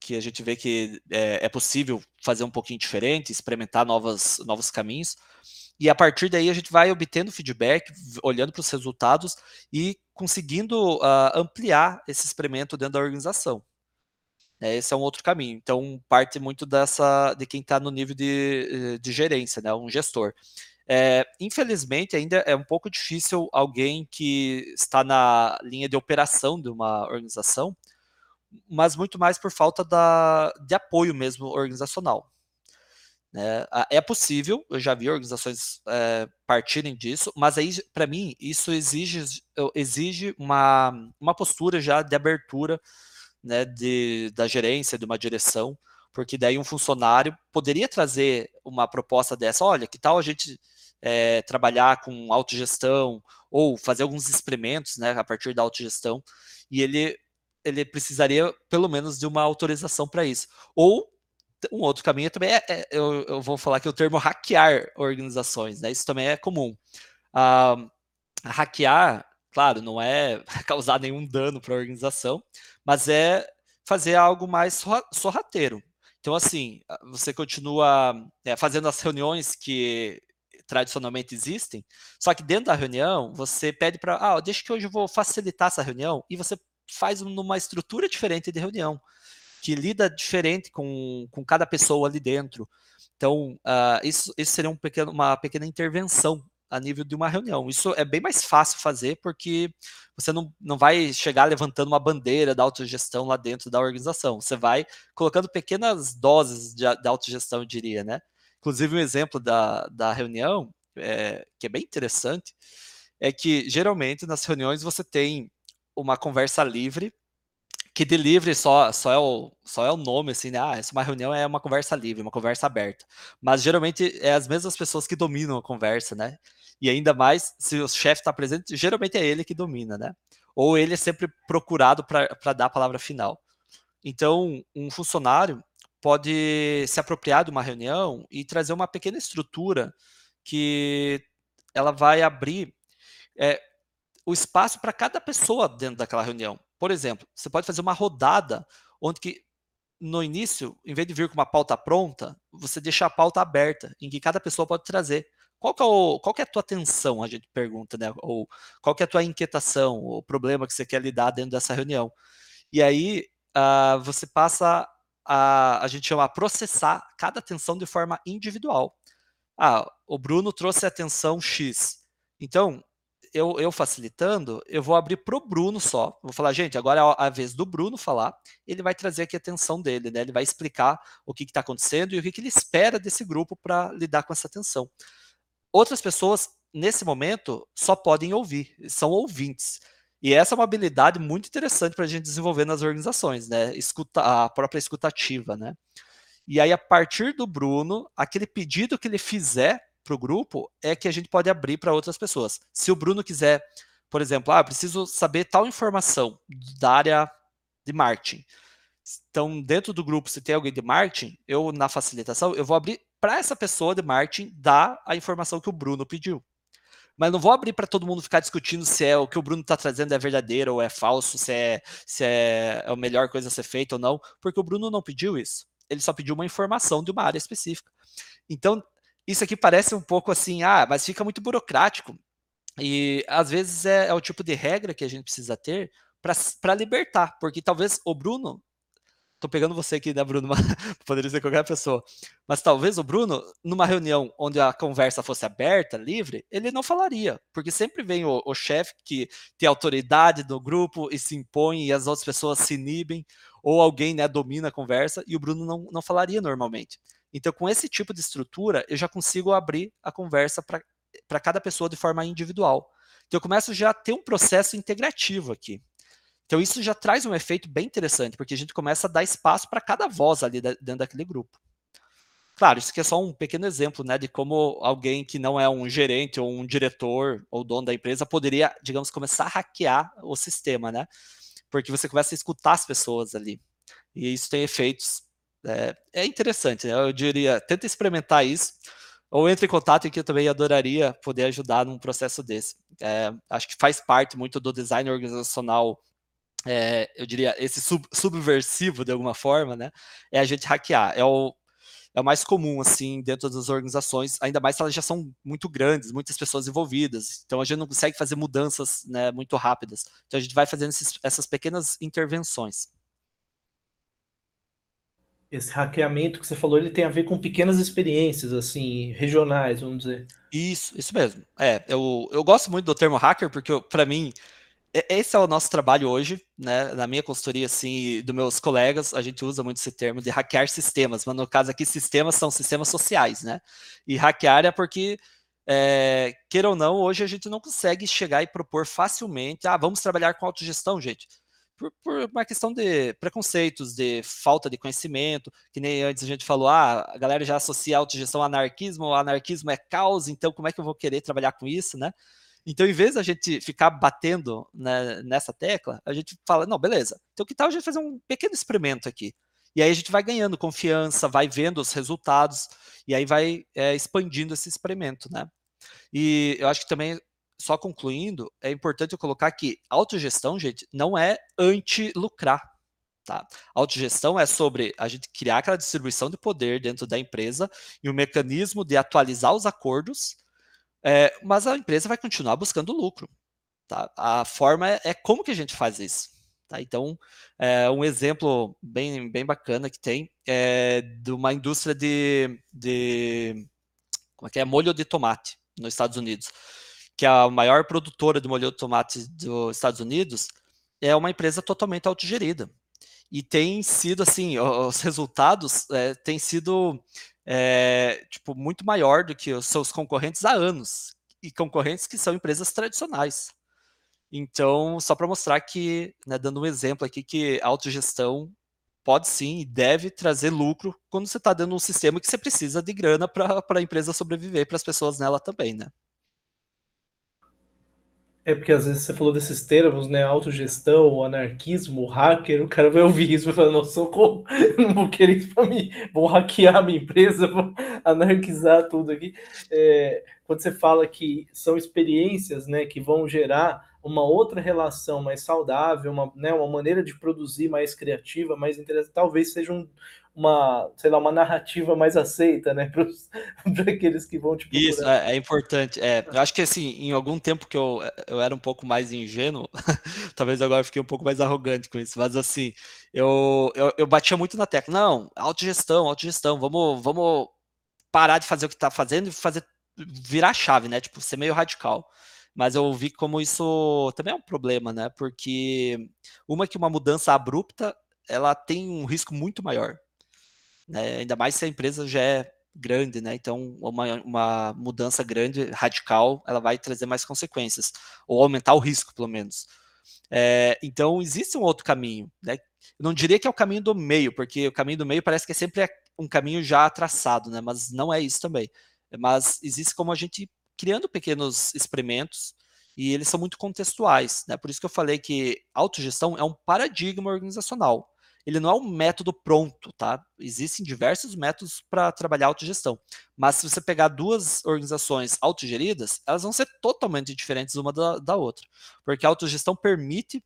que a gente vê que é, é possível fazer um pouquinho diferente, experimentar novas, novos caminhos. E a partir daí a gente vai obtendo feedback, olhando para os resultados e conseguindo uh, ampliar esse experimento dentro da organização. É, esse é um outro caminho. Então, parte muito dessa de quem está no nível de, de gerência, né, um gestor. É, infelizmente, ainda é um pouco difícil alguém que está na linha de operação de uma organização, mas muito mais por falta da, de apoio mesmo organizacional. Né? É possível, eu já vi organizações é, partirem disso, mas aí, para mim, isso exige, exige uma, uma postura já de abertura né, de, da gerência, de uma direção, porque daí um funcionário poderia trazer uma proposta dessa, olha, que tal a gente é, trabalhar com autogestão ou fazer alguns experimentos né, a partir da autogestão, e ele, ele precisaria pelo menos de uma autorização para isso. Ou um outro caminho também é, é eu, eu, vou falar que o termo hackear organizações, né? Isso também é comum. Ah, hackear, claro, não é (laughs) causar nenhum dano para a organização, mas é fazer algo mais sorrateiro. Então, assim, você continua é, fazendo as reuniões que tradicionalmente existem, só que dentro da reunião você pede para, ah, deixa que hoje eu vou facilitar essa reunião e você faz numa estrutura diferente de reunião. que lida diferente com, com cada pessoa ali dentro. Então, uh, isso, isso seria um pequeno, uma pequena intervenção a nível de uma reunião. Isso é bem mais fácil fazer porque você não, não vai chegar levantando uma bandeira da autogestão lá dentro da organização. Você vai colocando pequenas doses de, de autogestão, eu diria, né? Inclusive, um exemplo da, da reunião, é, que é bem interessante, é que geralmente nas reuniões você tem uma conversa livre que de livre só, só, é o, só é o nome, assim, né? Ah, essa é uma reunião é uma conversa livre, uma conversa aberta. Mas geralmente é as mesmas pessoas que dominam a conversa, né? E ainda mais se o chefe está presente, geralmente é ele que domina, né? Ou ele é sempre procurado para dar a palavra final. Então, um funcionário pode se apropriar de uma reunião e trazer uma pequena estrutura que ela vai abrir é, o espaço para cada pessoa dentro daquela reunião. Por exemplo, você pode fazer uma rodada onde que no início, em vez de vir com uma pauta pronta, você deixa a pauta aberta, em que cada pessoa pode trazer. Qual é, o, qual é a tua tensão, a gente pergunta, né? Ou qual é a tua inquietação, o problema que você quer lidar dentro dessa reunião. E aí, uh, você passa a, a gente chama processar cada tensão de forma individual. Ah, o Bruno trouxe a tensão X. Então, eu, eu facilitando, eu vou abrir para o Bruno só. Vou falar, gente, agora é a vez do Bruno falar. Ele vai trazer aqui a atenção dele, né? Ele vai explicar o que está acontecendo e o que, que ele espera desse grupo para lidar com essa tensão. Outras pessoas, nesse momento, só podem ouvir, são ouvintes. E essa é uma habilidade muito interessante para a gente desenvolver nas organizações, né? Escuta, a própria escutativa, né? E aí, a partir do Bruno, aquele pedido que ele fizer para o grupo é que a gente pode abrir para outras pessoas. Se o Bruno quiser, por exemplo, ah, preciso saber tal informação da área de marketing. Então, dentro do grupo, se tem alguém de marketing, eu na facilitação, eu vou abrir para essa pessoa de marketing dar a informação que o Bruno pediu. Mas não vou abrir para todo mundo ficar discutindo se é o que o Bruno está trazendo é verdadeiro ou é falso, se é, se é a melhor coisa a ser feita ou não, porque o Bruno não pediu isso. Ele só pediu uma informação de uma área específica. Então, isso aqui parece um pouco assim, ah, mas fica muito burocrático. E às vezes é, é o tipo de regra que a gente precisa ter para libertar, porque talvez o Bruno tô pegando você aqui, né, Bruno? (laughs) Poderia ser qualquer pessoa. Mas talvez o Bruno, numa reunião onde a conversa fosse aberta, livre, ele não falaria. Porque sempre vem o, o chefe que tem autoridade do grupo e se impõe e as outras pessoas se inibem, ou alguém né, domina a conversa e o Bruno não, não falaria normalmente. Então, com esse tipo de estrutura, eu já consigo abrir a conversa para cada pessoa de forma individual. Então, eu começo já a ter um processo integrativo aqui. Então, isso já traz um efeito bem interessante, porque a gente começa a dar espaço para cada voz ali dentro daquele grupo. Claro, isso aqui é só um pequeno exemplo né, de como alguém que não é um gerente ou um diretor ou dono da empresa poderia, digamos, começar a hackear o sistema, né? Porque você começa a escutar as pessoas ali. E isso tem efeitos é, é interessante, né? eu diria, tenta experimentar isso, ou entre em contato que eu também adoraria poder ajudar num processo desse. É, acho que faz parte muito do design organizacional, é, eu diria, esse sub, subversivo de alguma forma, né? É a gente hackear. É o, é o mais comum, assim, dentro das organizações, ainda mais se elas já são muito grandes, muitas pessoas envolvidas. Então, a gente não consegue fazer mudanças né, muito rápidas. Então, a gente vai fazendo esses, essas pequenas intervenções esse hackeamento que você falou, ele tem a ver com pequenas experiências, assim, regionais, vamos dizer. Isso, isso mesmo. É, eu, eu gosto muito do termo hacker, porque para mim, esse é o nosso trabalho hoje, né? Na minha consultoria, assim, dos meus colegas, a gente usa muito esse termo de hackear sistemas, mas no caso aqui, sistemas são sistemas sociais, né? E hackear é porque, é, queira ou não, hoje a gente não consegue chegar e propor facilmente, ah, vamos trabalhar com autogestão, gente por, por, uma questão de preconceitos, de falta de conhecimento, que nem antes a gente falou, ah, a galera já associa autogestão ao anarquismo, o anarquismo é caos, então como é que eu vou querer trabalhar com isso, né? Então, em vez da gente ficar batendo né, nessa tecla, a gente fala, não, beleza, então que tal a gente fazer um pequeno experimento aqui? E aí a gente vai ganhando confiança, vai vendo os resultados, e aí vai é, expandindo esse experimento, né? E eu acho que também só concluindo, é importante eu colocar que autogestão, gente, não é anti-lucrar. Tá? Autogestão é sobre a gente criar aquela distribuição de poder dentro da empresa e o um mecanismo de atualizar os acordos, é, mas a empresa vai continuar buscando lucro. Tá? A forma é, é como que a gente faz isso. Tá? Então, é, um exemplo bem, bem bacana que tem é de uma indústria de, de como é que é? molho de tomate nos Estados Unidos, que é a maior produtora de molho de tomate dos Estados Unidos, é uma empresa totalmente autogerida. E tem sido assim, os resultados é, têm sido é, tipo, muito maior do que os seus concorrentes há anos. E concorrentes que são empresas tradicionais. Então, só para mostrar que, né, dando um exemplo aqui, que a autogestão pode sim e deve trazer lucro quando você está de um sistema que você precisa de grana para a empresa sobreviver, para as pessoas nela também, né? É porque às vezes você falou desses termos, né? Autogestão, anarquismo, hacker, o cara vai ouvir isso e vai falar, não, socorro, (laughs) não vou querer isso para mim, vou hackear a minha empresa, (laughs) vou anarquizar tudo aqui. É, quando você fala que são experiências né, que vão gerar uma outra relação mais saudável, uma, né, uma maneira de produzir mais criativa, mais interessante, talvez seja um, uma, sei lá, uma narrativa mais aceita, né, (laughs) para aqueles que vão te procurar. Isso, é, é importante. É, eu acho que, assim, em algum tempo que eu, eu era um pouco mais ingênuo, (laughs) talvez agora eu fiquei um pouco mais arrogante com isso, mas, assim, eu, eu, eu batia muito na tecla, não, autogestão, autogestão, vamos, vamos parar de fazer o que está fazendo e fazer, virar chave, né, tipo, ser meio radical mas eu vi como isso também é um problema, né? Porque uma que uma mudança abrupta, ela tem um risco muito maior, né? Ainda mais se a empresa já é grande, né? Então, uma, uma mudança grande, radical, ela vai trazer mais consequências, ou aumentar o risco, pelo menos. É, então, existe um outro caminho, né? Eu não diria que é o caminho do meio, porque o caminho do meio parece que é sempre um caminho já traçado, né? Mas não é isso também. Mas existe como a gente criando pequenos experimentos e eles são muito contextuais, né? Por isso que eu falei que autogestão é um paradigma organizacional. Ele não é um método pronto, tá? Existem diversos métodos para trabalhar autogestão. Mas se você pegar duas organizações autogeridas, elas vão ser totalmente diferentes uma da, da outra. Porque a autogestão permite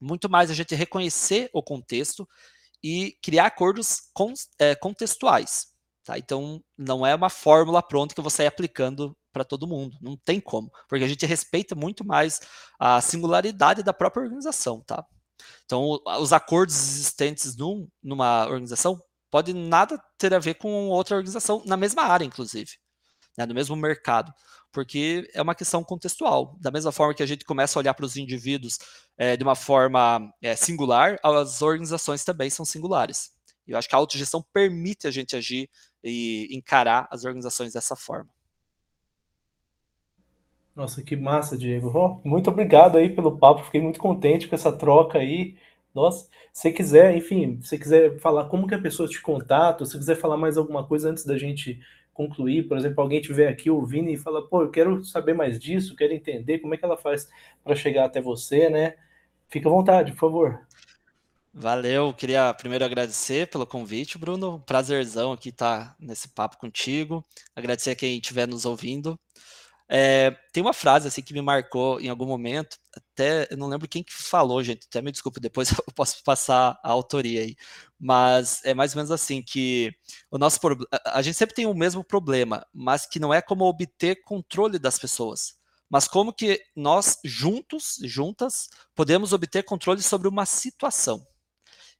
muito mais a gente reconhecer o contexto e criar acordos con, é, contextuais. Tá? Então, não é uma fórmula pronta que você vai aplicando para todo mundo. Não tem como, porque a gente respeita muito mais a singularidade da própria organização, tá? Então, os acordos existentes num, numa organização podem nada ter a ver com outra organização na mesma área, inclusive, né, no mesmo mercado, porque é uma questão contextual. Da mesma forma que a gente começa a olhar para os indivíduos é, de uma forma é, singular, as organizações também são singulares. Eu acho que a autogestão permite a gente agir e encarar as organizações dessa forma. Nossa, que massa, Diego. Oh, muito obrigado aí pelo papo, fiquei muito contente com essa troca aí. Nossa, se quiser, enfim, se quiser falar como que a pessoa te contata, se quiser falar mais alguma coisa antes da gente concluir, por exemplo, alguém tiver aqui ouvindo e fala, pô, eu quero saber mais disso, quero entender como é que ela faz para chegar até você, né? Fica à vontade, por favor. Valeu, queria primeiro agradecer pelo convite, Bruno. Prazerzão aqui estar nesse papo contigo. Agradecer a quem estiver nos ouvindo. É, tem uma frase assim que me marcou em algum momento, até eu não lembro quem que falou, gente, até me desculpe, depois (laughs) eu posso passar a autoria aí, mas é mais ou menos assim que o nosso a gente sempre tem o mesmo problema, mas que não é como obter controle das pessoas, mas como que nós juntos, juntas, podemos obter controle sobre uma situação.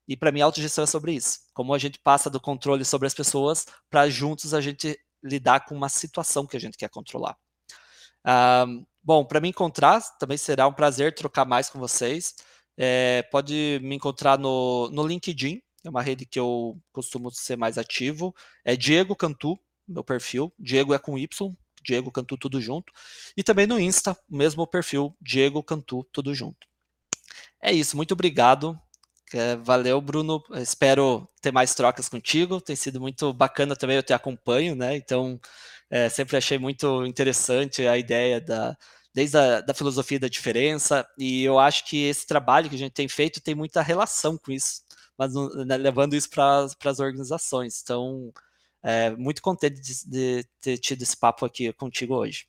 E para mim a autogestão é sobre isso, como a gente passa do controle sobre as pessoas para juntos a gente lidar com uma situação que a gente quer controlar. Um, bom, para me encontrar, também será um prazer trocar mais com vocês. É, pode me encontrar no, no LinkedIn, é uma rede que eu costumo ser mais ativo. É Diego Cantu, meu perfil. Diego é com Y, Diego Cantu tudo junto. E também no Insta, o mesmo perfil, Diego Cantu tudo junto. É isso, muito obrigado. É, valeu, Bruno. Espero ter mais trocas contigo. Tem sido muito bacana também, eu te acompanho, né? Então, é, sempre achei muito interessante a ideia da desde a da filosofia da diferença e eu acho que esse trabalho que a gente tem feito tem muita relação com isso, mas né, levando isso para as organizações. Então, é, muito contente de, de ter tido esse papo aqui contigo hoje.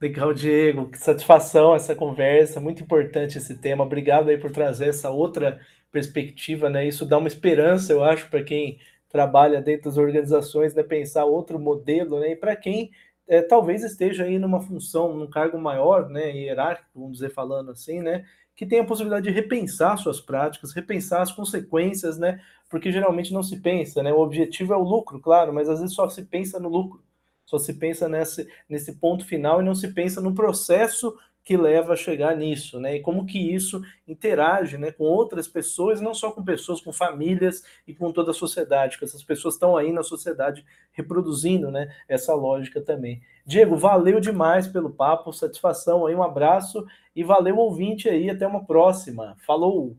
Legal, Diego. Que satisfação essa conversa, muito importante esse tema. Obrigado aí por trazer essa outra perspectiva, né? Isso dá uma esperança, eu acho, para quem trabalha dentro das organizações, né, pensar outro modelo, né, e para quem é, talvez esteja aí numa função, num cargo maior, né, hierárquico, vamos dizer falando assim, né, que tenha a possibilidade de repensar suas práticas, repensar as consequências, né? Porque geralmente não se pensa, né? O objetivo é o lucro, claro, mas às vezes só se pensa no lucro, só se pensa nesse, nesse ponto final e não se pensa no processo que leva a chegar nisso, né? E como que isso interage, né, com outras pessoas, não só com pessoas, com famílias e com toda a sociedade, que essas pessoas estão aí na sociedade reproduzindo, né, essa lógica também. Diego, valeu demais pelo papo, satisfação aí, um abraço e valeu ouvinte aí, até uma próxima. Falou.